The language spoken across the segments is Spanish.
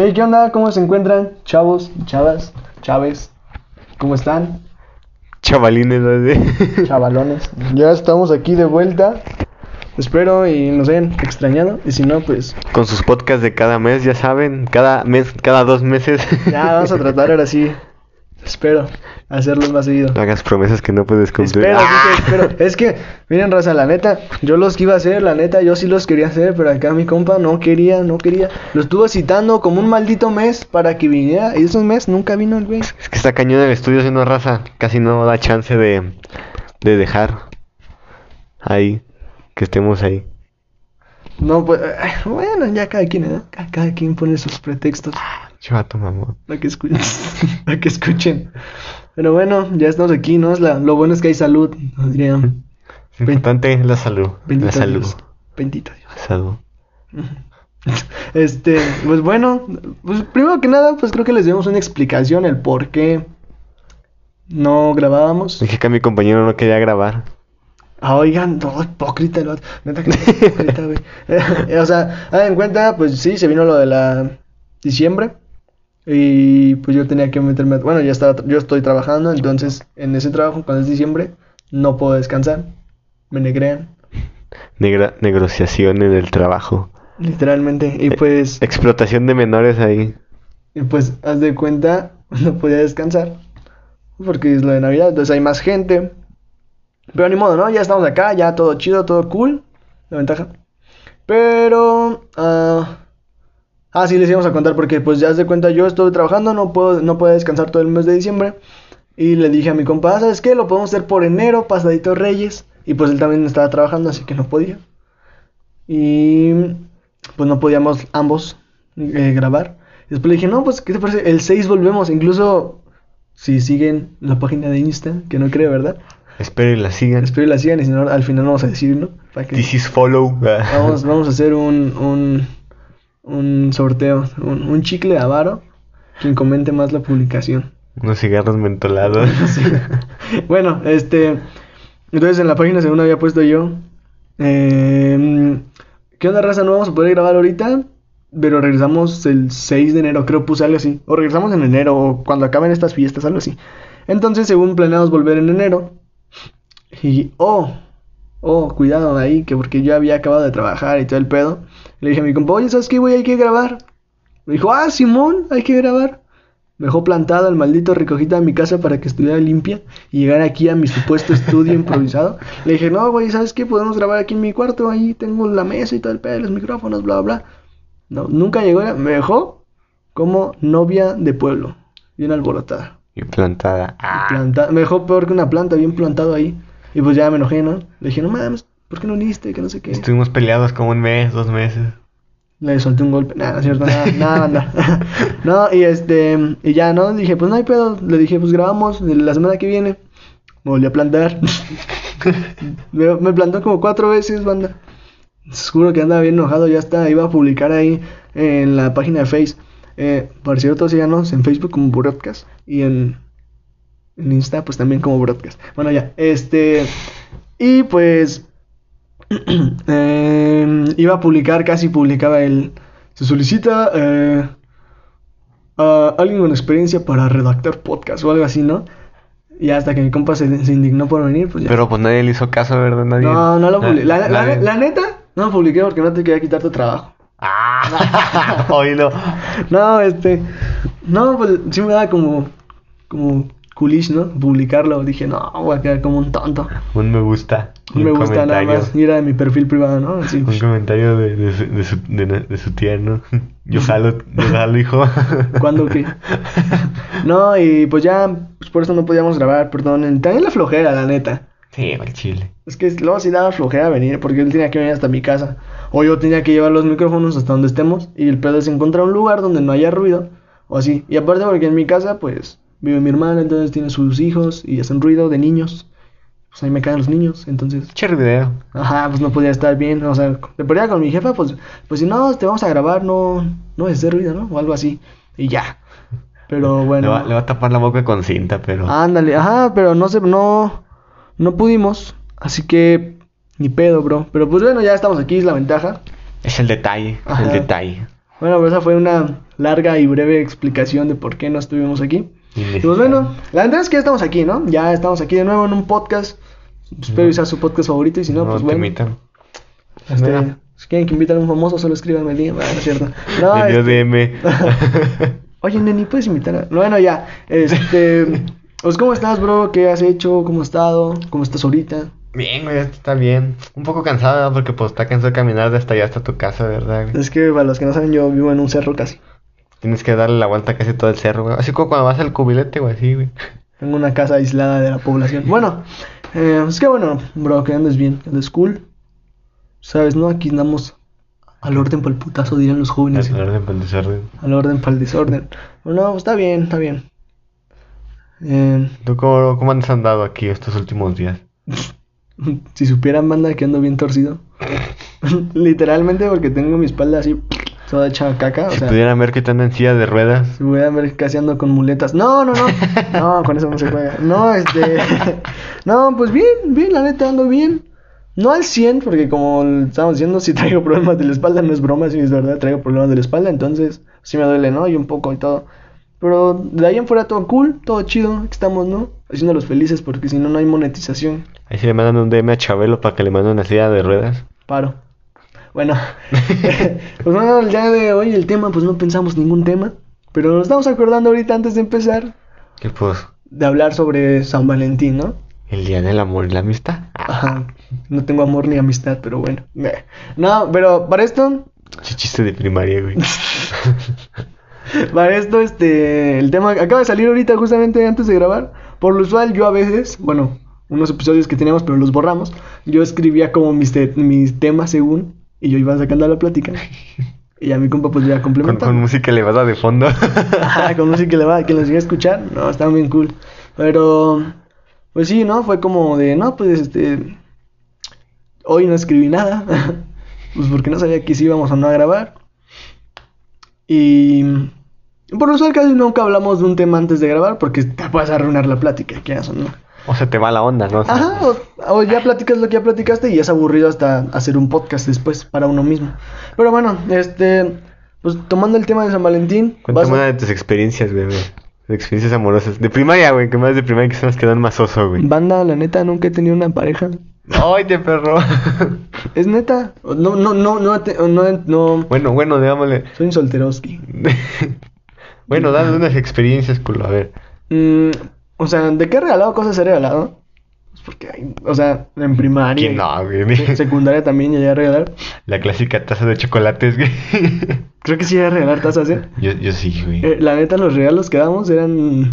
Hey, ¿qué onda? ¿Cómo se encuentran? Chavos, chavas, chaves, ¿cómo están? Chavalines, ¿no? Chavalones. Ya estamos aquí de vuelta. Espero y nos hayan extrañado. Y si no, pues Con sus podcasts de cada mes, ya saben, cada mes, cada dos meses. ya vamos a tratar ahora sí. Espero hacerlos más seguido. No hagas promesas que no puedes cumplir. Espero, ¡Ah! espero. Es que, miren, raza, la neta, yo los que iba a hacer, la neta, yo sí los quería hacer, pero acá mi compa no quería, no quería. Lo estuvo citando como un maldito mes para que viniera. Y esos mes nunca vino el güey. Es que está cañón el estudio haciendo raza. Casi no da chance de, de dejar ahí, que estemos ahí. No, pues, bueno, ya cada quien, ¿eh? Cada, cada quien pone sus pretextos. Chato, mamón. Para que escuchen. para que escuchen. Pero bueno, ya estamos aquí, ¿no? Es la- lo bueno es que hay salud, importante es la salud. Bendito la salud. Dios. Bendito Dios. La salud. Este, pues bueno, pues primero que nada, pues creo que les demos una explicación el por qué no grabábamos. Dije que a mi compañero no quería grabar. Ah, oigan, todo hipócrita el. Neta que hipócrita, güey. o sea, hagan en cuenta, pues sí, se vino lo de la diciembre. Y pues yo tenía que meterme, bueno, ya estaba, yo estoy trabajando, entonces en ese trabajo, cuando es diciembre, no puedo descansar. Me negrean, Negra, negociación en el trabajo. literalmente. Y pues, Explotación de menores ahí. y pues, haz de cuenta, no podía descansar. Porque es lo de Navidad, entonces hay más gente. Pero ni modo, ¿no? Ya estamos acá, ya todo chido, todo cool. La ventaja. Pero... ah ah, sí, les íbamos a contar porque pues ya de cuenta, yo estuve trabajando, no puedo, no puedo descansar todo el mes de diciembre. Y le dije a mi compa, "Ah, ¿sabes qué? Lo podemos hacer por enero, pasadito Reyes. Y pues él también estaba trabajando, así que no podía. Y pues no podíamos ambos eh, grabar. Y después le dije, no, pues, ¿qué te parece? El 6 volvemos. Incluso si siguen la página de Insta, que no creo, ¿verdad? Espero y la sigan. Espero y la sigan y si no, al final vamos a decir, ¿no? Para que This is follow. vamos, vamos a hacer un, un, un sorteo, un, un chicle de avaro. Quien comente más la publicación. Unos cigarros mentolados. Sí. Bueno, este. Entonces en la página según había puesto yo. eh, ¿Qué onda, raza? No vamos a poder grabar ahorita. Pero regresamos el 6 de enero, creo puse algo así. O regresamos en enero, o cuando acaben estas fiestas, algo así. Entonces, según planeamos volver en enero. Y, oh, oh, cuidado ahí, que porque yo había acabado de trabajar y todo el pedo. Le dije a mi compa, oye, ¿sabes qué, güey? Hay que grabar. Me dijo, ah, Simón, hay que grabar. Me dejó plantado el maldito recogida de mi casa para que estuviera limpia y llegar aquí a mi supuesto estudio improvisado. Le dije, no, güey, ¿sabes qué? Podemos grabar aquí en mi cuarto, ahí tengo la mesa y todo el pedo, los micrófonos, bla, bla. No, nunca llegó, me dejó como novia de pueblo, bien alborotada. y plantada. Ah. Planta- me dejó peor que una planta, bien plantado ahí. Y pues ya me enojé, ¿no? Le dije, no mames, ¿por qué no viniste? Que no sé qué. Estuvimos peleados como un mes, dos meses. Le solté un golpe. Nada, cierto, nada, nada, banda. no, y este, y ya, ¿no? Dije, pues no hay pedo. Le dije, pues grabamos la semana que viene. Me volví a plantar. me, me plantó como cuatro veces, banda. Seguro que andaba bien enojado, ya está. Iba a publicar ahí en la página de Face. Eh, por cierto, síganos en Facebook como Broadcast. Y en, en Insta, pues también como Broadcast. Bueno, ya, este. Y pues. Eh, iba a publicar, casi publicaba el. Se solicita eh, a alguien con experiencia para redactar podcast o algo así, ¿no? Y hasta que mi compa se, se indignó por venir, pues ya. Pero pues nadie le hizo caso, ¿verdad? Nadie. no, no lo publiqué. La, la- nadie. la neta, no lo publiqué porque no te quería quitar tu trabajo. Ah, oílo. No, este. No, pues sí me da como. Como culish, ¿no? Publicarlo. Dije, no, voy a quedar como un tonto. Un me gusta. No un me gusta nada más. Ir a mi perfil privado, ¿no? Así. Un comentario de, de, su, de, su, de, de su tierno. Yo jalo, yo jalo, hijo. ¿Cuándo qué? No, y pues ya, pues por eso no podíamos grabar, perdón. También la flojera, la neta. Sí, el chile. Es que luego sí daba flojera venir, porque él tenía que venir hasta mi casa. O yo tenía que llevar los micrófonos hasta donde estemos. Y el pedo es encontrar un lugar donde no haya ruido. O así. Y aparte porque en mi casa, pues, vive mi hermana, entonces tiene sus hijos y hacen ruido de niños. Pues ahí me caen los niños, entonces... Che video. Ajá, pues no podía estar bien, o sea, de perdida con mi jefa, pues, pues si no, te vamos a grabar, no, no es de ruido, ¿no? O algo así, y ya. Pero Le bueno, va, le va a tapar la boca con cinta, pero. ándale, ajá, pero no sé, no, no pudimos, así que, ni pedo, bro. Pero pues bueno, ya estamos aquí, es la ventaja. Es el detalle. Ajá. El detalle. Bueno, pues esa fue una larga y breve explicación de por qué no estuvimos aquí. Y pues bueno, la verdad es que ya estamos aquí, ¿no? Ya estamos aquí de nuevo en un podcast. Espero que sea su podcast favorito y si no, No pues bueno. imitan. Este, si quieren que inviten a un famoso, solo escríbanme el día. Bueno, no es cierto. No, este- DM. Oye, Neni, ¿puedes invitar a...? Bueno, ya. Este... Pues, ¿cómo estás, bro? ¿Qué has hecho? ¿Cómo has estado? ¿Cómo estás ahorita? Bien, güey, está bien. Un poco cansado, ¿verdad? Porque pues está cansado de caminar de hasta allá hasta tu casa, ¿verdad? güey? Es que, para los que no saben, yo vivo en un cerro casi. Tienes que darle la vuelta casi todo el cerro, güey. Así como cuando vas al cubilete, güey, así, güey. Tengo una casa aislada de la población. Bueno, eh, es que bueno, bro, que andes bien, que andes cool. Sabes, ¿no? Aquí andamos al orden para el putazo, dirían los jóvenes. Al orden para el desorden. Al orden para el desorden. Bueno, está bien, está bien. Eh, ¿Tú cómo, cómo has andado aquí estos últimos días? si supieran, banda, que ando bien torcido. Literalmente porque tengo mi espalda así, toda hecha caca. O si sea, pudieran ver que te andan en silla de ruedas. si pudieran ver casi ando con muletas. No, no, no. No, con eso no se juega. No, este. No, pues bien, bien, la neta ando bien. No al 100, porque como estábamos diciendo, si traigo problemas de la espalda, no es broma, si es verdad, traigo problemas de la espalda, entonces sí me duele, ¿no? Y un poco y todo. Pero de ahí en fuera todo cool, todo chido, aquí estamos, ¿no? Haciéndolos felices, porque si no, no hay monetización. Ahí sí le mandan un DM a Chabelo para que le manden una silla de ruedas. Paro. Bueno, pues bueno, el día de hoy el tema, pues no pensamos ningún tema, pero nos estamos acordando ahorita antes de empezar Que pues, de hablar sobre San Valentín, ¿no? el día del amor y la amistad. Ajá. No tengo amor ni amistad, pero bueno. No, pero para esto, Ch- Chiste de primaria, güey. para esto, este, el tema acaba de salir ahorita justamente antes de grabar. Por lo usual, yo a veces, bueno, unos episodios que teníamos, pero los borramos, yo escribía como mis, te- mis temas según, y yo iba sacando la plática. Y a mi compa pues ya Con, complementando. con música elevada de fondo. Ajá, con música elevada, que los llegue a escuchar, no, estaban bien cool. Pero, pues sí, ¿no? Fue como de, no, pues este, hoy no escribí nada, pues porque no sabía que si íbamos o no a grabar. Y por lo casi nunca hablamos de un tema antes de grabar porque te puedes arruinar la plática, que eso, ¿no? O se te va la onda, ¿no? O sea, Ajá, o, o ya platicas lo que ya platicaste y es aburrido hasta hacer un podcast después para uno mismo. Pero bueno, este, pues tomando el tema de San Valentín, Cuéntame a- una de tus experiencias, güey. güey. De experiencias amorosas. De primaria, güey. Que más de primaria que son las que dan más oso, güey. Banda, la neta, nunca he tenido una pareja. ¡Ay, de perro! Es neta. No, no, no, no, te- no, no. bueno, bueno, digámosle. Soy un solteroski. bueno, dale unas experiencias, culo. A ver. Mm, o sea, ¿de qué he regalado cosas he regalado? Pues porque, hay- o sea, en primaria. ¿Quién no, güey? En secundaria también llegué a regalar. La clásica taza de chocolates, güey. Creo que sí llegué a regalar tazas, ¿eh? yo, yo sí, güey. Eh, La neta, los regalos que damos eran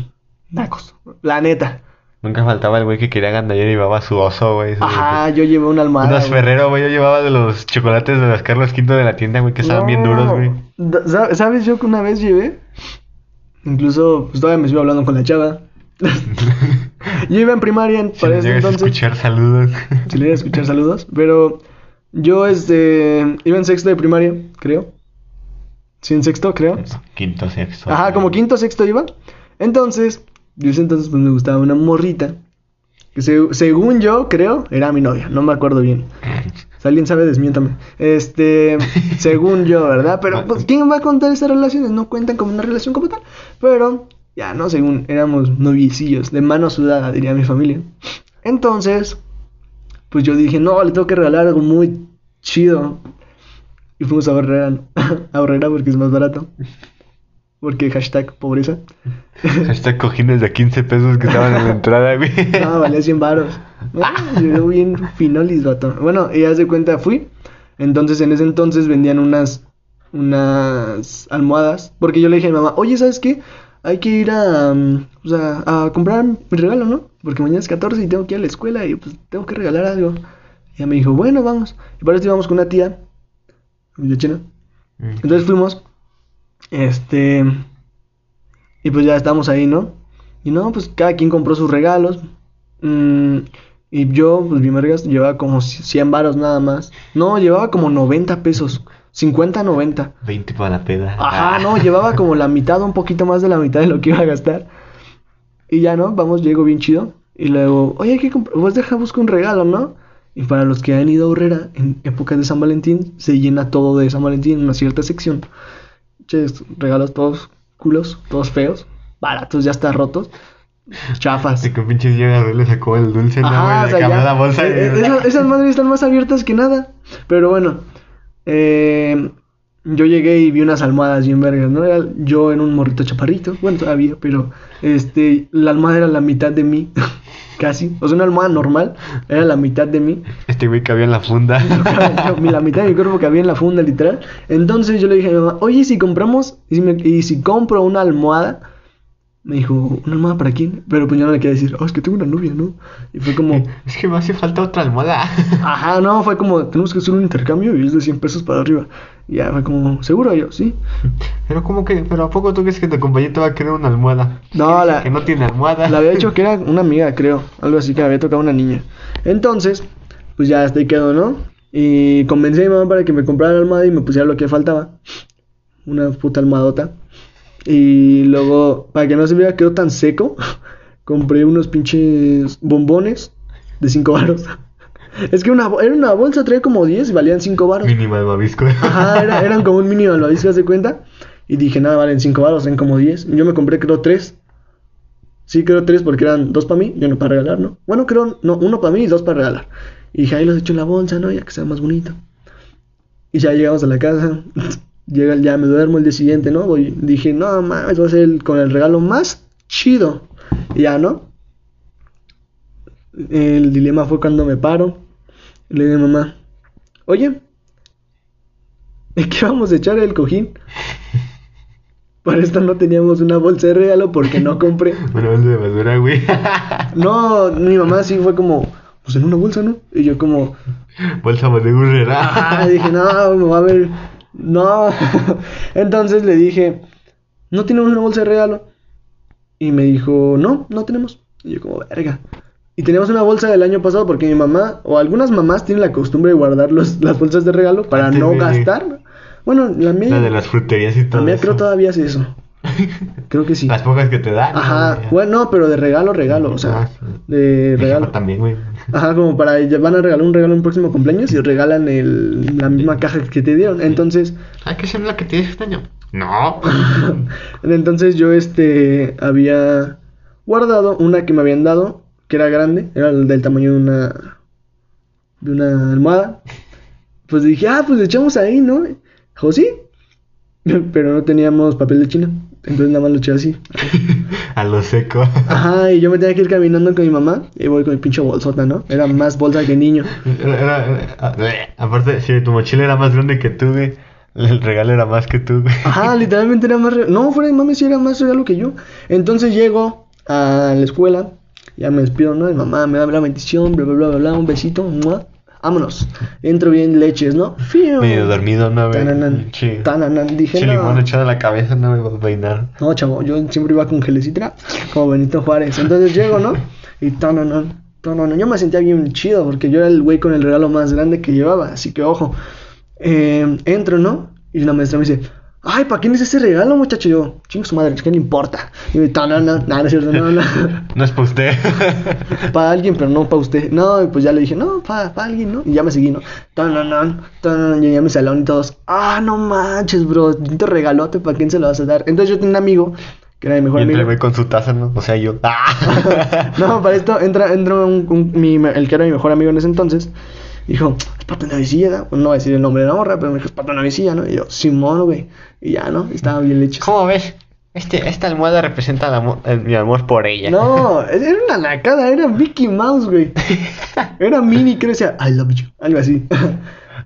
nacos. La neta. Nunca faltaba el güey que quería ganar y llevaba su oso, güey. Ajá, yo llevé una almohada. Unos. Ferrero, güey. Yo llevaba de los chocolates de los Carlos V de la tienda, güey, que estaban bien duros, güey. ¿Sabes yo que una vez llevé? Incluso, pues todavía me estuve hablando con la chava. yo iba en primaria en- Si llegas a entonces. escuchar, saludos. Si le a escuchar saludos. Pero yo este iba en sexto de primaria, creo. Sí, en sexto, creo. Quinto, sexto. Ajá, como quinto sexto iba. Entonces, yo ese entonces pues me gustaba una morrita. Que se- según yo, creo, era mi novia. No me acuerdo bien. Si alguien sabe, desmiéntame. Este, según yo, ¿verdad? Pero, pues, ¿quién va a contar esas relaciones? No cuentan como una relación como tal. Pero, ya, no, según éramos noviecillos, de mano sudada, diría mi familia. Entonces, pues yo dije, no, le tengo que regalar algo muy chido. Y fuimos a Barrera, a Barrera porque es más barato. Porque hashtag pobreza. Hashtag cojines de 15 pesos que estaban en la entrada, güey. No, valía 100 baros. Llegó bien finolis, vato. Bueno, y haz de cuenta, fui. Entonces, en ese entonces vendían unas, unas almohadas. Porque yo le dije a mi mamá, oye, ¿sabes qué? Hay que ir a, um, o sea, a comprar mi regalo, ¿no? Porque mañana es 14 y tengo que ir a la escuela y pues tengo que regalar algo. Y ella me dijo, bueno, vamos. Y para esto íbamos con una tía, de China. Entonces fuimos. Este. Y pues ya estábamos ahí, ¿no? Y no, pues cada quien compró sus regalos. Mm, y yo, pues mi vergas, llevaba como 100 varos nada más. No, llevaba como 90 pesos. 50, 90. 20 para la peda. Ajá, no, llevaba como la mitad, un poquito más de la mitad de lo que iba a gastar. Y ya, ¿no? Vamos, llego bien chido. Y luego, oye, hay que comprar, pues deja, busco un regalo, ¿no? Y para los que han ido a Herrera en épocas de San Valentín, se llena todo de San Valentín en una cierta sección. Ches, regalos todos culos, todos feos, baratos, ya está rotos, chafas. Que un pinche le sacó el dulce, ¿no, Ajá, güey? o Le sea, cambió ya- la bolsa. eh, y- eh, esas, esas madres están más abiertas que nada. Pero bueno, eh, yo llegué y vi unas almohadas bien vergas, ¿no? Era yo en un morrito chaparrito, bueno, todavía, pero este, la almohada era la mitad de mí, casi. O sea, una almohada normal era la mitad de mí. Este güey cabía en la funda. Yo, la mitad de mi cuerpo cabía en la funda, literal. Entonces yo le dije a mi mamá, oye, si compramos, y si, me- y si compro una almohada, me dijo, ¿una almohada para quién? Pero pues yo no le quería decir, oh, es que tengo una novia, ¿no? Y fue como, es que me hace falta otra almohada. ajá, no, fue como, tenemos que hacer un intercambio y es de 100 pesos para arriba. Y ya fue como, ¿seguro? Y yo, sí. Pero como que, pero ¿a poco tú crees que tu compañero te va a querer una almohada? No, la- Que no tiene almohada. Le había dicho que era una amiga, creo. Algo así que había tocado una niña. Entonces, pues ya hasta ahí quedó, ¿no? Y convencí a mi mamá para que me comprara la almohada y me pusiera lo que faltaba. Una puta almohadota. Y luego, para que no se viera quedó tan seco, compré unos pinches bombones de 5 baros. Es que una, era una bolsa, traía como 10 y valían 5 baros. Mínima de babisco. Ajá, era- eran como un mínimo, ¿lo ¿te das de cuenta? Y dije, nada, valen 5 baros, eran como 10. Yo me compré, creo, 3. Sí, creo 3 porque eran 2 para mí y uno para regalar, ¿no? Bueno, creo, no, uno para mí y 2 para regalar. Y dije, ahí los echo en la bolsa, ¿no? Ya que sea más bonito. Y ya llegamos a la casa. Llega, ya me duermo el día siguiente, ¿no? Voy, dije, no mames, voy a ser el- con el regalo más chido. Y ya, ¿no? El dilema fue cuando me paro. Le dije a mamá, oye, ¿de qué vamos a echar el cojín? Para esto no teníamos una bolsa de regalo porque no compré. Una bolsa de basura, güey. No, mi mamá sí fue como, pues en una bolsa, ¿no? Y yo como, bolsa de burrera. ah, dije, no, me va a ver, no. Entonces le dije, ¿no tenemos una bolsa de regalo? Y me dijo, no, no tenemos. Y yo como, verga. Y teníamos una bolsa del año pasado porque mi mamá, o algunas mamás tienen la costumbre de guardar los, las bolsas de regalo para Antes no de- gastar. Bueno, la mía, La de las fruterías y la todo mía eso. creo todavía hace eso. Creo que sí. Las pocas que te dan. Ajá, ¿no? bueno, no, pero de regalo, regalo, o sea, Ah, de regalo. también, güey. Ajá, como para van a regalar un regalo en un próximo cumpleaños y regalan el, la misma caja que te dieron. Entonces, Ah, ¿qué es la que tienes este año? No. entonces yo este había guardado una que me habían dado, que era grande, era del tamaño de una de una almohada. Pues dije, ah, pues le echamos ahí, ¿no? Dijo, sí. Pero no teníamos papel de China. Entonces nada más lo eché así. A lo seco. Ajá, y yo me tenía que ir caminando con mi mamá y voy con mi pinche bolsota, ¿no? Era más bolsa que niño. Era- era- era- aparte, si tu mochila era más grande que tú, güey, el regalo era más que tú, güey. Ajá, literalmente era más... re- No, fuera de mames, sí era más regalo que yo. Entonces llego a la escuela, ya me despido, ¿no? Mi mamá me da la bendición, bla, bla, bla, bla, un besito, ¡mua! Vámonos. Entro bien leches, ¿no? ¡Fiu! Medio dormido, ¿no? Tananan, Sí. tananan, dije, Che limón no. echado a la cabeza, no me va a peinar. No, chavo, yo siempre iba con gelecitra, como Benito Juárez. Entonces llego, ¿no? Y tananan, tananan. Yo me sentía bien chido porque yo era el güey con el regalo más grande que llevaba, así que ojo. Eh, entro, ¿no? Y una maestra me dice, ay, ¿para quién es ese regalo, muchacho? Y yo, chingo su madre, ¿qué le importa? Y me, tananan, nada, no es cierto, no, no. No es para usted. para alguien, pero no para usted. No, y pues ya le dije, no, para alguien, ¿no? Y ya me seguí, ¿no? Tananan, tananan, llegué a mi salón y todos, ah, no manches, bro, te regalote, ¿para quién se lo vas a dar? Entonces yo tenía un amigo, que era mi mejor Y amigo. güey con su taza, ¿no? O sea, yo. ¡Ah! No, para esto entra, entra un, un- mi- el que era mi mejor amigo en ese entonces. Dijo, es para navicilla. No voy a decir el nombre de la morra, pero me dijo, es para navicilla, ¿no? Y yo, Simón, güey. Y ya, ¿no? Y estaba bien leche. ¿Cómo ves? Este, esta almohada representa el amor- el- mi amor por ella. No, era una nacada, era Mickey Mouse, güey. Era mini, que decía, I love you. Algo así.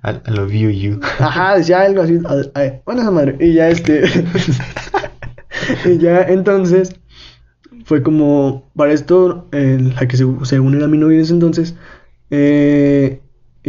I, I love you, you. Ajá, decía algo así. ay, Bueno, esa madre. Y ya este. y ya entonces. Fue como. Para esto, eh, la que se- según era mi novia en ese entonces. eh,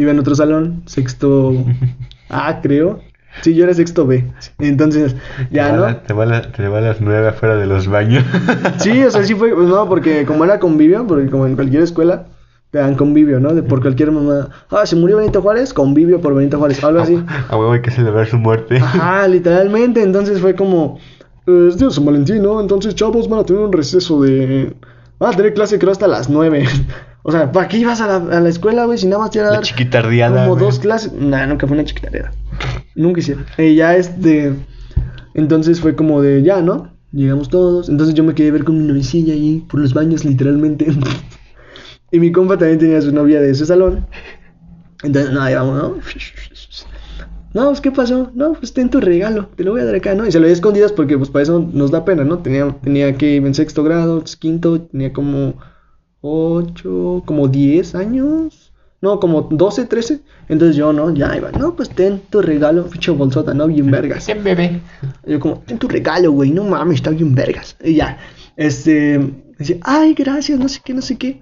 iba en otro salón. Sexto A, creo. Sí, yo era sexto B. Entonces, ya, ¿no? te, va la- te va a las nueve afuera de los baños. Sí, o sea, sí fue. pues, no, porque como era convivio, porque como en cualquier escuela. Te dan convivio, ¿no? De por cualquier mamá. Ah, se murió Benito Juárez, convivio por Benito Juárez, algo así. A huevo hay que celebrar su muerte. Ajá, literalmente. Entonces fue como. "Eh, Es de San Valentín, ¿no? Entonces, chavos, van a tener un receso de. Van a tener clase, creo, hasta las 9. O sea, ¿para qué ibas a la, a la escuela, güey? Si nada más te iba a La dar chiquitardeada, Como güey. dos clases. Nah, nunca fue una chiquitardeada. Nunca hicieron. Y ya este. Entonces fue como de, ya, ¿no? Llegamos todos. Entonces yo me quedé a ver con mi novicilla ahí por los baños, literalmente. y mi compa también tenía su novia de ese salón. Entonces, no, ahí vamos, ¿no? No, pues, ¿qué pasó? No, pues ten tu regalo, te lo voy a dar acá, ¿no? Y se lo di a escondidas porque, pues, para eso nos da pena, ¿no? Tenía, tenía que ir en sexto grado, quinto, tenía como 8, como 10 años. No, como 12, 13. Entonces yo, ¿no? Ya iba, no, pues ten tu regalo, ficho bolsota, ¿no? Bien vergas. Bien bebé. Yo como, ten tu regalo, güey, no mames, está bien vergas. Y ya, este, dice, ay, gracias, no sé qué, no sé qué.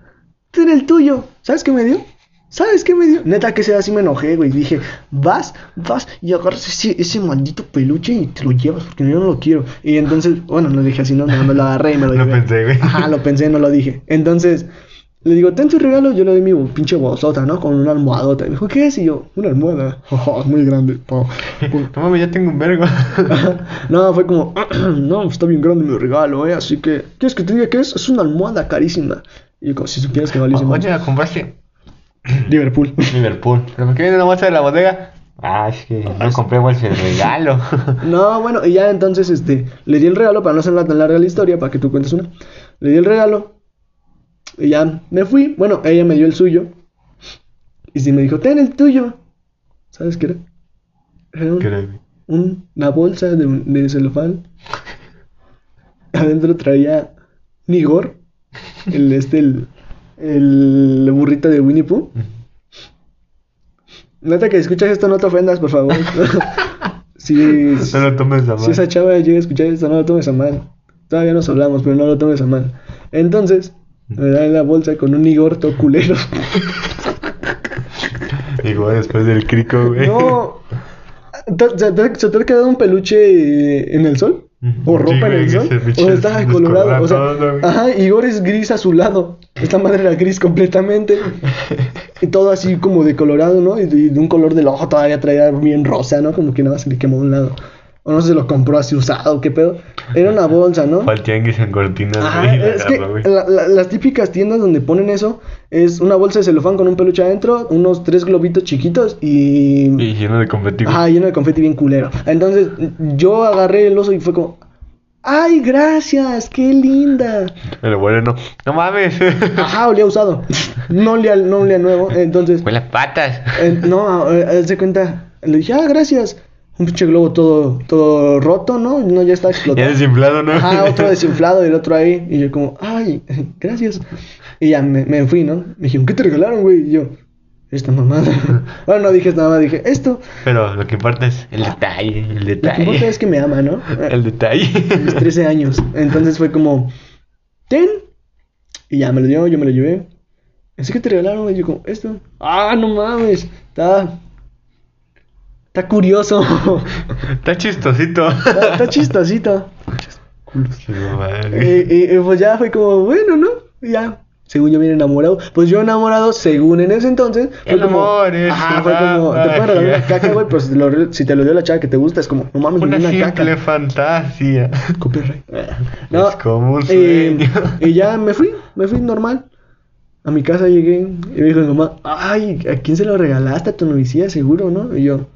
Ten el tuyo. ¿Sabes qué me dio? ¿Sabes qué me dio? Neta que sea así me enojé, güey. Dije, vas, vas y agarras ese, ese maldito peluche y te lo llevas porque yo no lo quiero. Y entonces, bueno, no dije así, no, no me lo agarré y me lo Lo llevé. pensé, güey. Ajá, lo pensé, no lo dije. Entonces, le digo, ten tu regalo, yo le doy mi pinche bolsota, ¿no? Con una almohadota. Y me dijo, ¿qué es? Y yo, una almohada. Oh, muy grande. Oh. No mames, ya tengo un vergo. no, fue como, no, está bien grande mi regalo, ¿eh? Así que, ¿quieres que te diga qué es? Es una almohada carísima. Y yo, como, si supieras que ese Oye, ¿la compraste? Liverpool. Liverpool. ¿Pero por qué viene una bolsa de la bodega? Ah, es que no compré bolsa de regalo. No, bueno, y ya entonces este, le di el regalo para no hacerla tan larga la historia, para que tú cuentes una. Le di el regalo y ya me fui. Bueno, ella me dio el suyo. Y sí me dijo, ten el tuyo. ¿Sabes qué era? Era un- ¿Qué era, güey? un- una bolsa de, un- de celofán. Adentro traía Nigor, el este, el, el burrito de Winnie Pooh. Neta que escuchas esto, no te ofendas, por favor. si, No lo tomes a si mal. esa chava llega a escuchar esto, no lo tomes a mal. Todavía nos hablamos, pero no lo tomes a mal. Entonces, me dan la bolsa con un Igor todo culero. Igual después del crico, güey. No. ¿Te- ¿Se te, ha quedado un peluche en el sol? ¿O Sí, ropa en el sol? ¿O está colorado? O sea, ajá, Igor es gris azulado. Esta madre era gris completamente. Y todo así como de colorado, ¿no? Y de, y de un color del ojo todavía traía bien rosa, ¿no? Como que nada se le quemó un lado. O no se lo compró así usado, ¿qué pedo? Era una bolsa, ¿no? Fue en cortinas, Ajá, es que la- la- las típicas tiendas donde ponen eso es una bolsa de celofán con un peluche adentro, unos tres globitos chiquitos y... Y lleno de confeti. Ajá, lleno de confeti bien culero. Entonces yo agarré el oso y fue como... ¡Ay, gracias! ¡Qué linda! Pero bueno, no. No mames. Ajá, olía usado. No olía, no olía nuevo. Entonces, Huele a patas. eh, no, eh, haz de cuenta. Le dije, ah, gracias. Un pinche globo todo, todo roto, ¿no? No, ya está Ya explotado. desinflado, ¿no? Ajá, otro desinflado y el otro ahí. Y yo como, ay, gracias. Y ya me, me fui, ¿no? Me dijeron, ¿qué te regalaron, güey? Y yo, esta mamada. bueno, no dije esta mamada, dije, esto. Pero lo que importa es el detalle, el Lo que detalle. importa es que me ama, ¿no? El detalle. mis 13 años. Entonces fue como, ten. Y ya me lo dio, yo me lo llevé. Así que te regalaron, y yo como, esto. Ah, no mames. Está. Está curioso. Está chistosito. está, está chistosito. Y, y- y pues ya fue como, bueno, ¿no? Ya. Según yo bien enamorado. Pues yo enamorado, según en ese entonces. Fue El como, amor es Ajá, fue como. Te pueden regalar una caca, güey. Pero si te, lo, si te lo dio la chava que te gusta, es como, no mames, me Una una simple caca. fantasía. Copyright. Es como un y, sueño. y ya me fui, me fui normal. A mi casa llegué y me dijo mi mamá, ay, ¿a quién se lo regalaste? A tu novicía, seguro, ¿no? Y yo,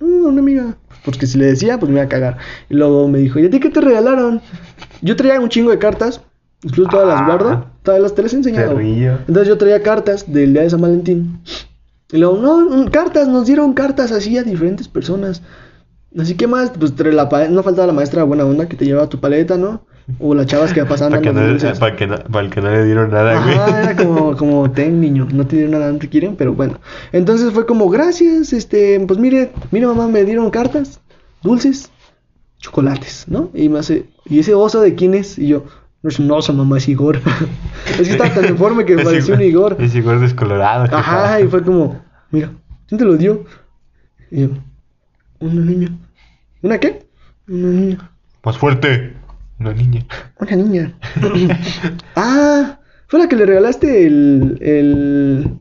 no, una amiga. Porque si le decía, pues me iba a cagar. Y luego me dijo, ¿y a ti qué te regalaron? Yo traía un chingo de cartas, incluso todas las Ah. guardo, todas las enseñado. Perrillo. Entonces yo traía cartas del día de San Valentín. Y luego, no, cartas, nos dieron cartas así a diferentes personas. Así que más, pues la no faltaba la maestra buena onda que te llevaba tu paleta, ¿no? O las chavas que pasaban Para que, dando no, dulces. para, que no, para que no le dieron nada, Ajá, güey. era como, como, ten niño, no te dieron nada, no te quieren, pero bueno. Entonces fue como, gracias, este, pues mire, mire mamá, me dieron cartas, dulces, chocolates, ¿no? Y me hace, ¿y ese oso de quién es? Y yo, no es un oso, mamá, es Igor. es que estaba tan deforme que me pareció un Igor. Es Igor descolorado. Ajá, y fue como, mira, ¿quién te lo dio? Y yo, una niña. ¿Una qué? Una niña. Más fuerte. Una niña. Una niña. ah, fue la que le regalaste el, el,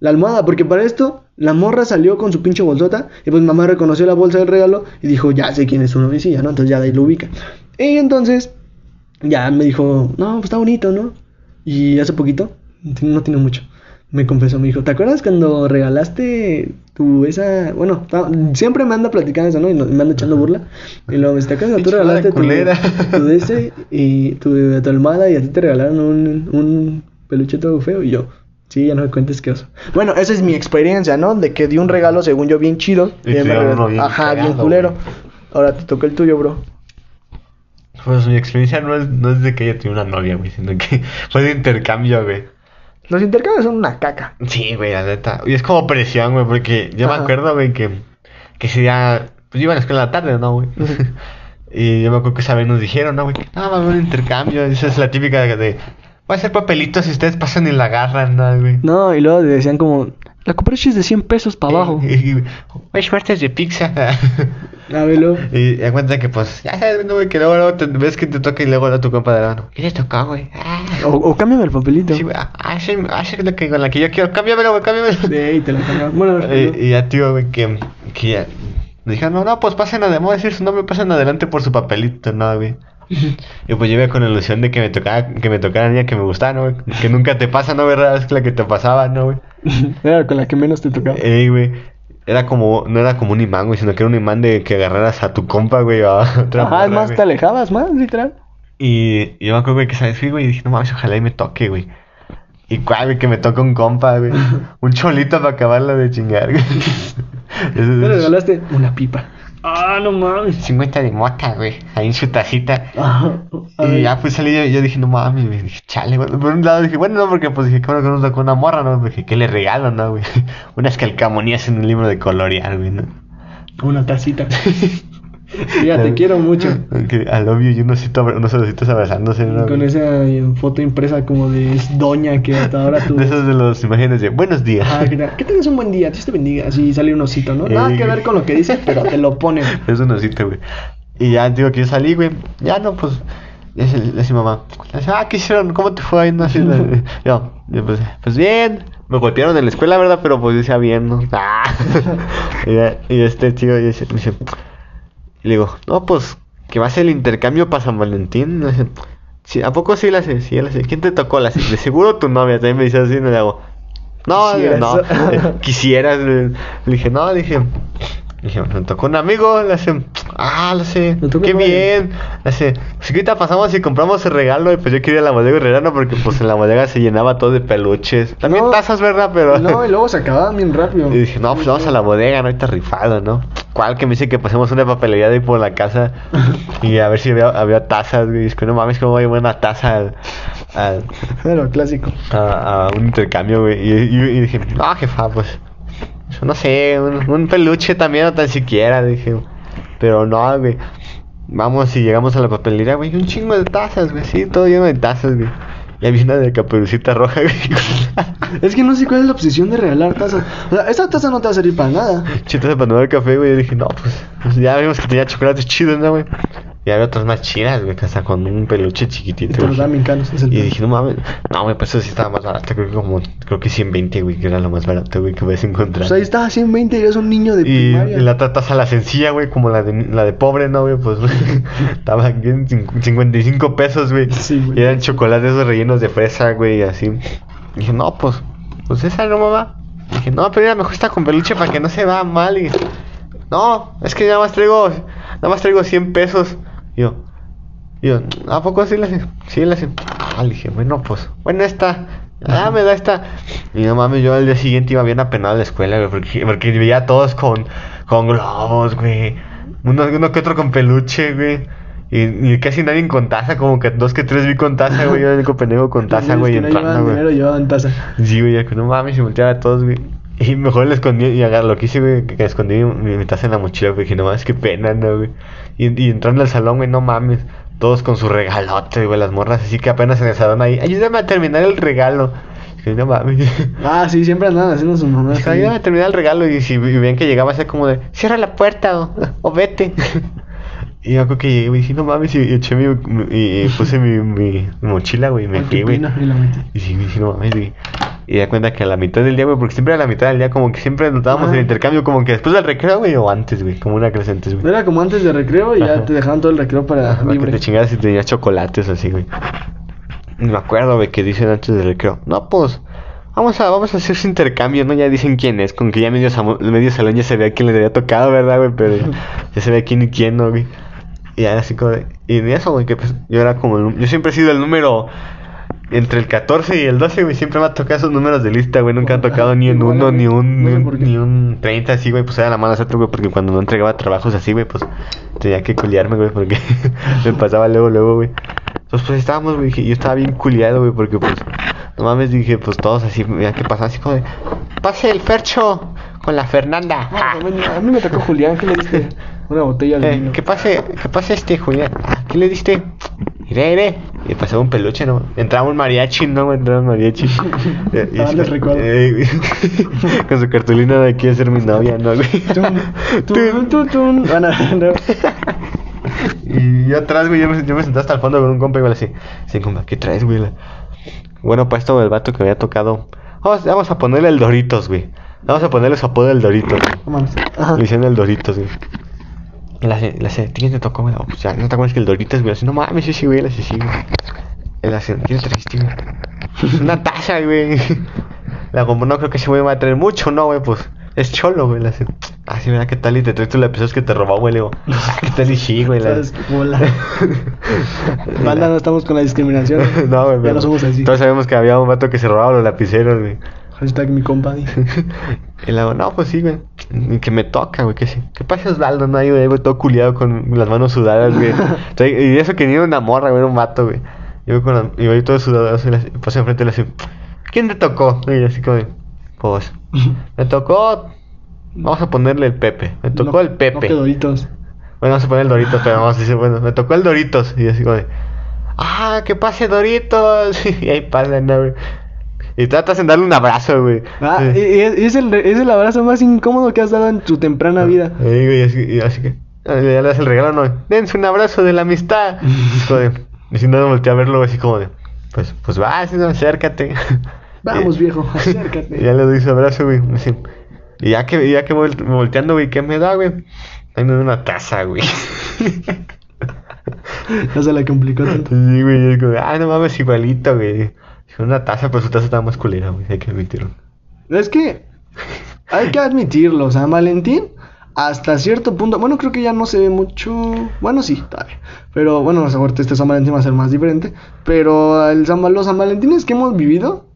la almohada, porque para esto la morra salió con su pinche bolsota y pues mamá reconoció la bolsa del regalo y dijo, ya sé quién es su novicilla, ¿no? Entonces ya de ahí lo ubica. Y entonces ya me dijo, no, pues está bonito, ¿no? Y hace poquito, no tiene mucho, me confesó, me dijo, ¿te acuerdas cuando regalaste tu esa, bueno, siempre me anda platicando eso, ¿no? Y no- me anda echando burla. Y luego me dice, ¿te acuerdas cuando tú regalaste tu, tu ese y tu, tu almohada y a ti te regalaron un, un peluche todo feo? Y yo, sí, ya no me cuentes qué oso. Bueno, esa es mi experiencia, ¿no? De que di un regalo, según yo, bien chido. Y me regaló- bien Ajá, bien culero. Ahora te toca el tuyo, bro. Pues mi experiencia no es, no es de que ella tiene una novia, güey, sino que fue de intercambio, güey. Los intercambios son una caca. Sí, güey, la neta. Y es como presión, güey, porque yo me acuerdo, güey, que, que ese día, pues yo iba a la escuela en la tarde, ¿no, güey? Y yo me acuerdo que esa vez nos dijeron, ¿no, güey? Ah, va a haber un intercambio. Esa es la típica de, de voy a hacer papelitos y ustedes pasan y la agarran, ¿no, güey? No, y luego decían como, la cooperacha es de 100 pesos para abajo. Y, y, güey, suertes de pizza. Y da cuenta que, pues, ya sabes, ¿no, güey, que luego, luego te, ves que te toca y luego a tu compa de la mano. ¿Qué te tocó, güey? Ah. O, o cámbiame el papelito. Sí, güey, ah, ah, lo que, con la que yo quiero. Cámbiamelo, güey, cámbiamelo. Sí, te lo cambiaba. Bueno, Eh, y ya, tío, güey, que, que ya. Me dijeron, no, no, pues pasen adelante, voy a decir su nombre, pasen adelante por su papelito, no, güey. Y pues yo iba con la ilusión de que me tocara, que me tocara la niña que me gustaba, ¿no, güey? Que nunca te pasa, ¿no, verdad? Es la que te pasaba, ¿no, güey? era con la que menos te tocaba. Ey, güey. Era como, no era como un imán, güey, sino que era un imán de que agarraras a tu compa, güey, a otra Ajá, morra, es más, güey. te alejabas más, literal. Y y yo me acuerdo, güey, que sabes, fui, güey, y dije, no mames, ojalá y me toque, güey. Y cuál, güey, que me toque un compa, güey. Un cholito para acabarla de chingar, güey. Eso es- Me regalaste una pipa. Ah, no mames. 50 de mota, güey. Ahí en su tacita. Ajá. A Y ya pues salí yo, yo dije, no mames, güey. Dije, chale, güey. Por un lado dije, bueno, no, porque pues dije, ¿cómo que nos tocó una morra, no? Dije, ¿qué le regalo, no, güey? Unas calcamonías en un libro de colorear, güey, ¿no? Una tacita. ya te quiero mucho. Que al love you y unos, osito- unos ositos abrazándose, ¿no? Con esa eh, foto impresa como de doña que hasta ahora tú. De esos de los imágenes de buenos días. Ah, que, te- que tengas un buen día, Dios te bendiga. Así sale un osito, ¿no? Nada que ver con lo que dice, pero te lo ponen. Es un osito, güey. Y ya, digo que yo salí, güey. Ya no, pues. Le dice mamá. Ah, ¿qué hicieron? ¿Cómo te fue ahí? No, así, yo, yo, pues, pues bien. Me golpearon en la escuela, ¿verdad? Pero pues decía bien, ¿no? Y, y este tío dice, me dice. Y le digo, no, pues, que va a ser el intercambio para San Valentín. Sí, ¿A poco sí la sé? Sí, la sé. ¿Quién te tocó? La sé. De seguro tu novia. También me dice así, y le hago. No, Quisieras. no. Quisieras. Le, le dije, no, le dije. Dije, me tocó un amigo, le hace, ah, Me tocó qué bien, le hace, pues ahorita pasamos y compramos el regalo, y pues yo quería la bodega herrerana porque pues en la bodega se llenaba todo de peluches, también No. tazas, ¿verdad? Pero, No, y luego se acababan bien rápido. y dije, no, pues vamos a la bodega, no, ahorita rifado, ¿no? ¿Cuál que me dice que pasemos una papelería de ahí por la casa y a ver si había, había tazas, güey, es que no mames, cómo voy a una taza al, clásico. a, a un intercambio, güey. Y, y- y dije, no, jefa, pues. No sé, un, un peluche también, no tan siquiera. Dije, pero no, güey. Vamos y llegamos a la papelería, güey. Un chingo de tazas, güey. Sí, todo lleno de tazas, güey. Y había una de caperucita roja, güey. Es que no sé cuál es la obsesión de regalar tazas. O sea, esta taza no te va a servir para nada. Chitas para tomar café, güey. Y dije, no, pues, pues ya vimos que tenía chocolates chidos, ¿no, güey? Y había otras más chidas, güey, que hasta con un peluche chiquitito. Pero güey. también canos. Es el Y dije, no mames, no, güey, pues eso sí estaba más barato, creo que como, creo que 120, güey, que era lo más barato, güey, que puedes encontrar. Pues ahí está, 120 y eres un niño de y, primaria. y la otra taza, la sencilla, güey, como la de, la de pobre, ¿no, güey? Pues, estaba aquí en cin- 55 pesos, güey. Sí, güey. Y eran chocolates esos rellenos de fresa, güey, y así. Y dije, no, pues, pues esa no, mamá. Dije, no, pero mira, mejor está con peluche para que no se vea mal. Y, no, es que nada más traigo, nada más traigo 100 pesos. Y yo, y yo, ¿a poco sí la hace? Sí la hace. Ah, le dije, bueno, pues, bueno, esta. Ah, me da esta. Y no mames, yo al día siguiente iba bien apenado a la escuela, güey, porque, porque veía a todos con, con globos, güey. Uno, uno que otro con peluche, güey. Y, y casi nadie con taza, como que dos que tres vi con taza, güey. Yo el único pendejo con taza, güey, entrando, güey. dinero llevaban taza. Sí, güey, que no mames, y volteaba a todos, güey. Y mejor le escondí, y agarré lo que hice, güey, que, que escondí mi, mi taza en la mochila, güey. Dije, no mames, qué pena, ¿no, güey? Y, y entrando al salón, güey, no mames. Todos con su regalote, güey, las morras, así que apenas en el salón ahí. Ayúdame a terminar el regalo. Dije, no mames. Ah, sí, siempre andaban haciendo sus mamás. Dije, ayúdame a terminar el regalo. Y si ven que llegaba, así como de, cierra la puerta o, o vete. Y yo creo que llegué, güey, dije, no mames, y, y eché mi, mi- y, y puse mi, mochila, güey, y me fui, güey. y. Y sí, dije, no mames, güey. Y da cuenta que a la mitad del día, güey, porque siempre a la mitad del día, como que siempre notábamos Ajá. el intercambio, como que después del recreo, güey, o antes, güey, como una antes, güey. Era como antes de recreo y ya Ajá. te dejaban todo el recreo para Para que libre. te chingaras si tenías chocolates así, güey. Y me acuerdo, güey, que dicen antes del recreo, no, pues, vamos a, vamos a hacer su intercambio, ¿no? Ya dicen quién es, con que ya medio, medio salón ya se ve a quién le había tocado, ¿verdad, güey? Pero ya se ve quién y quién, ¿no, güey? Y ya así como de, y eso, güey, que pues yo era como, el yo siempre he sido el número entre el 14 y el 12, güey, siempre me ha tocado esos números de lista, güey, nunca ha tocado ni un 1, ni un, No ni un, ni un 30, así, güey, pues era la mala suerte, güey, porque cuando no entregaba trabajos así, güey, pues tenía que culiarme, güey, porque me pasaba luego, luego, güey. Entonces, pues estábamos, güey, y yo estaba bien culiado, güey, porque pues, no mames, dije, pues todos así, mira qué pasa, así como de, pase el Fercho con la Fernanda. Ah, a mí- a mí me tocó Julián, ¿qué le diste? Una botella de Eh, vino. ¿Qué pase, qué pase este, Julián? ¿Qué le diste? Iré, iré. Y pasaba un peluche, ¿no? Entraba un mariachi, ¿no? Entraba un mariachi. Eh, y Ah, les recuerdo. eh, con su cartulina de aquí a ser mi novia, ¿no, güey? Tun, tun, tun. Bueno, no. Y yo atrás, güey, yo me, yo me senté hasta el fondo con un compa y me así, sí, compa, ¿qué traes, güey? Bueno, para esto el vato que había tocado, vamos, vamos a ponerle el Doritos, güey. Vamos a ponerle su apodo del Doritos. Ajá. Le hicieron el Doritos, güey. La la ¿quién te tocó, güey? Oh, pues ¿no te acuerdas que el Doritos, güey? Así, no mames, sí, güey, la hace, ¿qué le trajiste, güey? Una taza, güey. La como, no creo que ese güey va a traer mucho, ¿no, güey? Pues, es cholo, güey. La hace, ah, ¿verdad? ¿Qué tal? Y te traes tus lapizos que te robó, güey. Le digo, ah, ¿qué tal? Y sí, güey. la-. Bola. Banda, no estamos con la discriminación. no, güey. Ya no somos así. Todos sabemos que había un vato que se robaba los lapiceros, güey. Hashtag mi compa. dice. y luego, no, pues sí, güey. Que me toca, güey. Que sí. ¿Qué pasa, Osvaldo? No, ahí, güey, todo culiado con las manos sudadas, güey. Y eso que ni era una morra, güey, era un vato, güey. Y voy con la, y voy todo sudado, así, la- paso enfrente y le así, ¿quién te tocó? Y así como, de, pues, me tocó, vamos a ponerle el Pepe. Me tocó No- el No Pepe. que Doritos. Bueno, vamos a poner el Doritos, pero vamos a decir, bueno, me tocó el Doritos. Y así como de, ah, que pase Doritos. y ahí pasa, ¿no, güey? Y tratas en darle un abrazo, güey. Ah, Sí. es, es el, es el abrazo más incómodo que has dado en tu temprana vida. Ahí, güey, así, y así que, ah, ya le das el regalo, no, dense un abrazo de la amistad. De, y si no, volteé a verlo, así como de, pues, pues va, no, acércate. Vamos, Y- viejo, acércate. ya le doy su abrazo, güey. así. Y ya que, ya que voy volteando, güey, ¿qué me da, güey? Ahí me da una taza, güey. No se la complicó tanto. Sí, güey, es como, ah, no mames, igualito, güey. Dijo, Una taza, pero su taza estaba más culera, güey, hay que admitirlo. Es que hay que admitirlo, San Valentín, hasta cierto punto, bueno, creo que ya no se ve mucho, bueno, sí, todavía, pero bueno, no sé, este San Valentín va a ser más diferente, pero el San, los San Valentines que hemos vivido,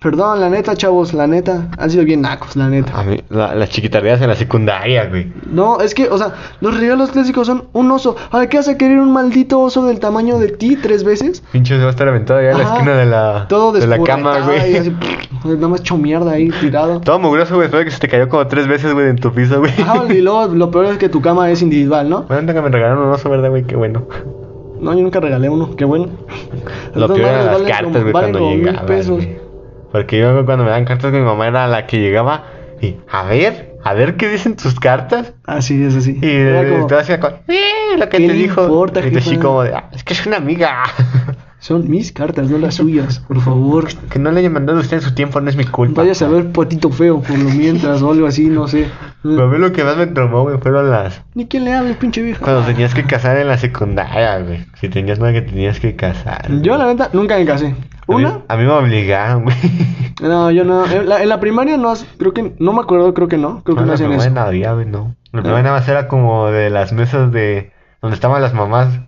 perdón, la neta, chavos, la neta, han sido bien nacos, la neta. A mí, la, las chiquitareas en la secundaria, güey. No, es que, o sea, los regalos clásicos son un oso. ¿Para qué vas a querer un maldito oso del tamaño de ti tres veces? Pinche se va a estar aventado allá en la esquina de la, Todo de la cama, así, güey. nada más hecho mierda ahí tirado. Todo mugroso, güey, de que se te cayó como tres veces, güey, en tu piso, güey. Ajá, y luego lo peor es que tu cama es individual, ¿no? Bueno, nunca me regalaron un oso, ¿verdad, güey? Qué bueno. No, yo nunca regalé uno, qué bueno. Lo Estas peor eran las cartas, güey, cuando llegaban, pesos. güey. Porque yo cuando me dan cartas, mi mamá era la que llegaba y, a ver, a ver qué dicen tus cartas. Así es, así. Y como, te hacía con, eh, lo que ¿Qué te dijo. importa, y te así como de, ah, es que es una amiga. son mis cartas, no las suyas, por favor. que no le haya mandado usted en su tiempo, no es mi culpa. Vayas a ver potito feo por lo mientras o algo así, no sé. Pero a mí lo que más me traumó, güey, fueron las... Ni quién le hable, pinche vieja. Cuando tenías que casar en la secundaria, güey. Si tenías nada que tenías que casar. Yo, la neta, nunca me casé. A mí- Una, A mí, me obligaron, güey. no, yo no. En la, en la primaria no, creo que, no me acuerdo, creo que no. Creo que No, hacían eso. no había, güey, no. La primaria nada más era como de las mesas de... Donde estaban las mamás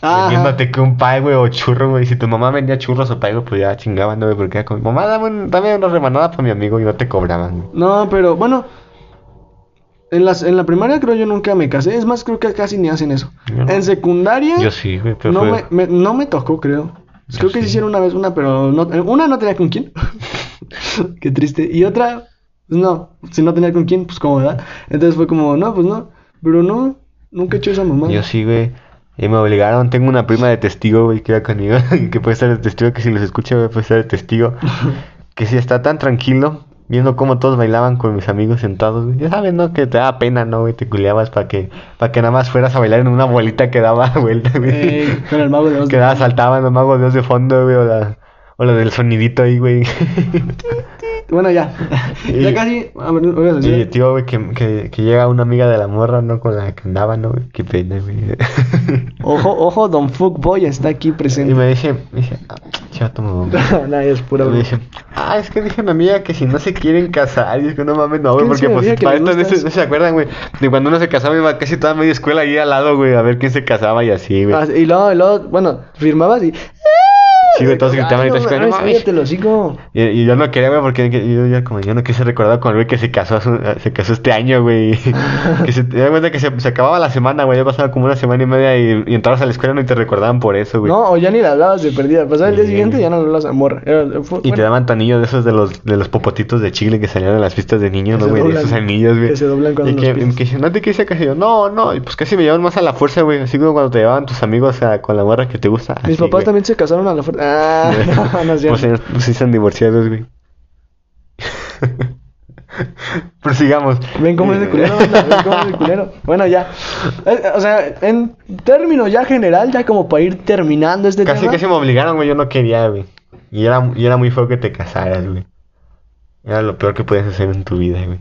Ajá. vendiéndote que un pie, güey, o churro, güey. Si tu mamá vendía churros o pie, güey, pues ya chingaban, ¿no, güey? Porque era como, mamá, dame, un- dame una rebanada para mi amigo y no te cobraban, güey. No, pero bueno. En, las, en la primaria creo yo nunca me casé. Es más, creo que casi ni hacen eso. No. En secundaria. Yo sí, güey, pero no, fue- me, me- no me tocó, creo. Creo que sí. hicieron una vez una, pero no, una no tenía con quién. Qué triste. Y otra, pues no. Si no tenía con quién, pues como, ¿verdad? Entonces fue como, no, pues no. Pero no, nunca he hecho esa mamá. Yo sí, güey. Y me obligaron. Tengo una prima de testigo, güey, que iba conmigo. que puede estar de testigo, que si los escucha, güey, puede estar de testigo. que si está tan tranquilo, viendo cómo todos bailaban con mis amigos sentados, güey. Ya sabes, ¿no? Que te daba pena, ¿no, güey? Te culeabas para que, para que nada más fueras a bailar en una bolita que daba vuelta, güey. Ey, con el mago de Oz. que daba, saltaban los magos de Dios de fondo, güey, o la, o la del sonidito ahí, güey. Bueno, ya. Y- ya casi. A ver, ¿voy a? Y tío, güey, que, que, que llega una amiga de la morra, ¿no? Con la que andaba, ¿no? Qué pena, güey. Ojo, ojo, Don Fuckboy está aquí y presente. me dice, me dice, ah, chato, mamá. no, es pura Me broma. dice, ah, es que dije a mi amiga que si no se quieren casar, y es que no mames, no, güey, ¿Quién porque me pues para esto no se, gustas? no se acuerdan, güey, de cuando uno se casaba iba casi toda media escuela ahí al lado, güey, a ver quién se casaba y así, güey. Ah, y luego, y luego, bueno, firmabas y. Sí, güey, todos gritaban y todos no hocico. Y, y yo no quería, güey, porque que- yo ya como yo no quise recordar con el güey que se casó, un- se casó este año, güey. que se te cuenta que se, se acababa la semana, güey, ya pasaba como una semana y media y, y entrabas a la escuela y no te recordaban por eso, güey. No, o ya ni la hablabas de perdida. Pasaba el día siguiente y ya no hablabas a morra. Era- fue- Y te bueno, daban tu anillo de esos de los, de los popotitos de chile que salían en las fiestas de niños, ¿no, güey? Esos anillos, güey. Que se doblan cuando Y los que, pisas. que no te quise casi yo, no, no, y pues casi me llevan más a la fuerza, güey. Así como cuando te llevaban tus amigos a- con la morra que te gusta. Mis así, papás güey. también se casaron a la fuerza. Ah, no, no es Pues, cierto. ellos, pues sí están divorciados, güey. Prosigamos. Ven cómo es de culero, ven cómo es de culero. Bueno, ya. Eh, O sea, en términos ya general, ya como para ir terminando este Casi, tema. casi me obligaron, güey. Yo no quería, güey. Y era, y era muy feo que te casaras, güey. Era lo peor que puedes hacer en tu vida, güey.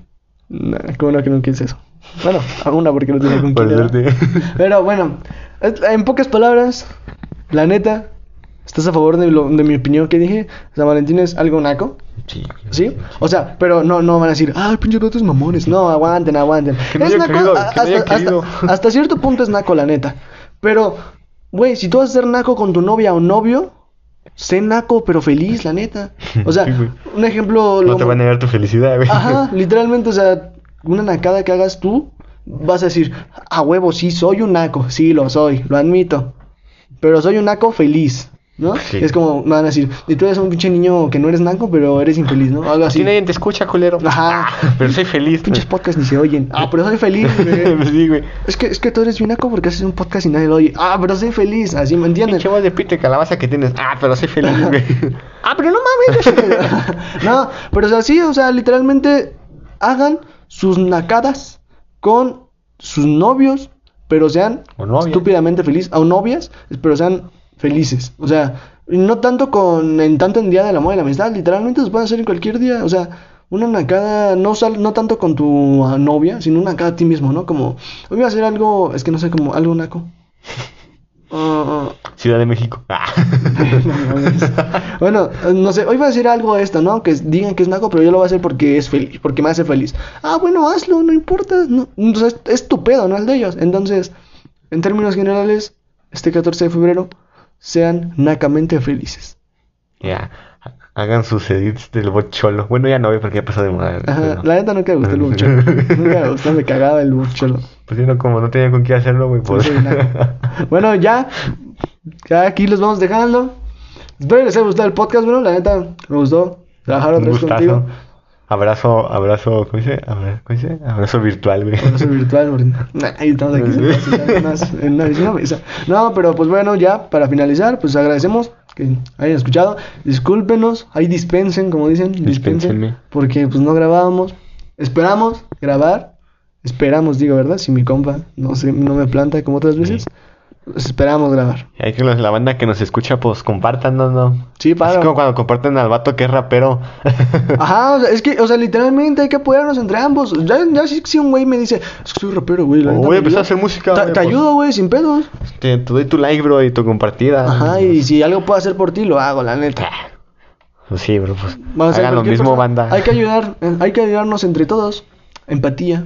Nah, ¿Cómo no que no quieres eso? Bueno, a una porque no tiene con quién. Pero bueno, en pocas palabras, la neta, ¿estás a favor de, lo, de mi opinión que dije? San Valentín es algo naco, Sí. ¿sí? O sea, pero no, no van a decir, ah, pinche otros mamones. No, aguanten, aguanten. Que no es naco, querido, a- que hasta, hasta- hasta cierto punto es naco, la neta. Pero, güey, si tú vas a ser naco con tu novia o novio, sé naco, pero feliz, la neta. O sea, Sí, un ejemplo... No lo- te va a negar tu felicidad, güey. Ajá, literalmente, o sea, una nacada que hagas tú, vas a decir, a huevo, sí, soy un naco, sí, lo soy, lo admito. Pero soy un naco feliz, ¿no? Sí. Es como, me van a decir, y tú eres un pinche niño que no eres naco, pero eres infeliz, ¿no? Algo así. Aquí nadie te escucha, culero. Ajá. Pero soy feliz. Pinches podcasts ni se oyen. Ah, pero soy feliz, güey. sí, güey. Es que, es que tú eres un naco porque haces un podcast y nadie lo oye. Ah, pero soy feliz, así, ¿me entiendes? Pinche voz de pito y calabaza que tienes. Ah, pero soy feliz, güey. Ah, pero no mames. no, pero o sea, sí, o sea, literalmente hagan sus nacadas con sus novios, pero sean estúpidamente felices, o novias, pero sean felices. O sea, no tanto con en tanto en día del amor y la amistad, literalmente se pueden hacer en cualquier día, o sea, una nacada no sal, no tanto con tu ah, novia, sino una nacada a ti mismo, ¿no? Como hoy voy a hacer algo, es que no sé, como algo naco. Ciudad de México. Ah. bueno, no sé, hoy voy a decir algo esto, ¿no? Que digan que es naco, pero yo lo voy a hacer porque es feliz, porque me hace feliz. Ah, bueno, hazlo, no importa. No, o sea, es, es tu pedo, no el de ellos. Entonces, en términos generales, este 14 de febrero, sean nacamente felices. Ya. Hagan sus edits del bot cholo. Bueno, ya no, güey, porque ya pasó de moda. Pero- la neta nunca me gustó el bucholo. nunca me gustó, me cagaba el bucholo. Pues yo no, como no tenía con qué hacerlo, güey, pues. Bueno, ya, ya aquí los vamos dejando. Espero que les haya gustado el podcast, bueno, la neta me gustó trabajar otra vez contigo. Abrazo, abrazo, ¿cómo dice? Abra- ¿Cómo dice? Abrazo virtual, güey. Abrazo virtual, nah, ahí estamos aquí sentados en una, misma mesa. No, pero pues bueno, ya para finalizar, pues agradecemos que hayan escuchado. Discúlpenos, ahí dispensen, como dicen, dispensen, porque pues no grabábamos. Esperamos grabar, esperamos, digo, ¿verdad? Si mi compa no, se, no me planta como otras veces, esperamos grabar. Y hay que los- la banda que nos escucha, pues compartan, ¿no? no. Sí, Es para. como cuando comparten al vato que es rapero. Ajá, o sea, es que, o sea, literalmente hay que apoyarnos entre ambos. Ya, ya si, si un güey me dice, es que soy rapero, güey. la O voy a empezar a ayuda". hacer música, Te, pues. ayudo, güey, sin pedos. Te, te doy tu like, bro, y tu compartida. Ajá, y si algo puedo hacer por ti, lo hago, la neta. Pues sí, bro, pues. Vamos hagan lo mismo, cosa. banda. Hay que ayudar, eh, hay que ayudarnos entre todos. Empatía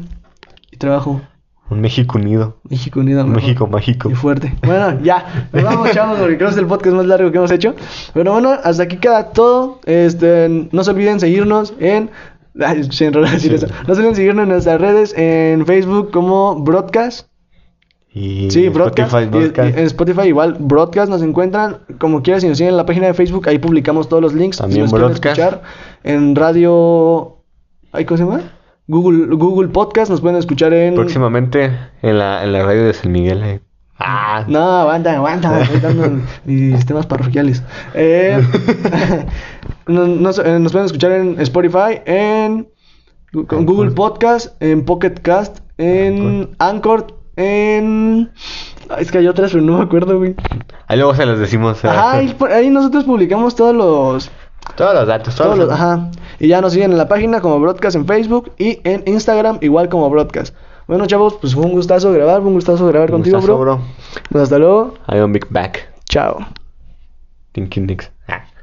y trabajo. Un México unido. México unido. Un. México mágico. Y fuerte. Bueno, ya. Nos vamos, chavos, porque creo que es el podcast más largo que hemos hecho. Pero bueno, hasta aquí queda todo. Este, no se olviden seguirnos en. Ay, enredó decir Sí. eso. No se olviden seguirnos en nuestras redes en Facebook como Broadcast. Y Sí, Broadcast. Spotify, Broadcast. y en Spotify igual, Broadcast nos encuentran. Como quieras, si nos siguen en la página de Facebook, ahí publicamos todos los links. También si nos quieren Broadcast. escuchar en radio... ¿Ay, ¿Cómo se llama? Google, Google Podcast, nos pueden escuchar en... Próximamente en la, en la radio de San Miguel. eh. Ah, No, aguanta, aguanta, mis temas parroquiales. Eh, nos, nos- eh, nos pueden escuchar en Spotify, en Google Podcast, en Pocket Cast, en Anchor, en... Es que hay otras, pero no me acuerdo, güey. Ahí luego se los decimos. eh. Ajá, ahí, ahí nosotros publicamos todos los... Todos los datos, todos, Todos los los, ajá. Y ya nos siguen en la página como Broadcast en Facebook y en Instagram igual como Broadcast. Bueno, chavos, pues fue un gustazo grabar, fue un gustazo grabar Un contigo, gustazo, bro. bro. Pues hasta luego. I am big back. Chao. Thinking Dicks.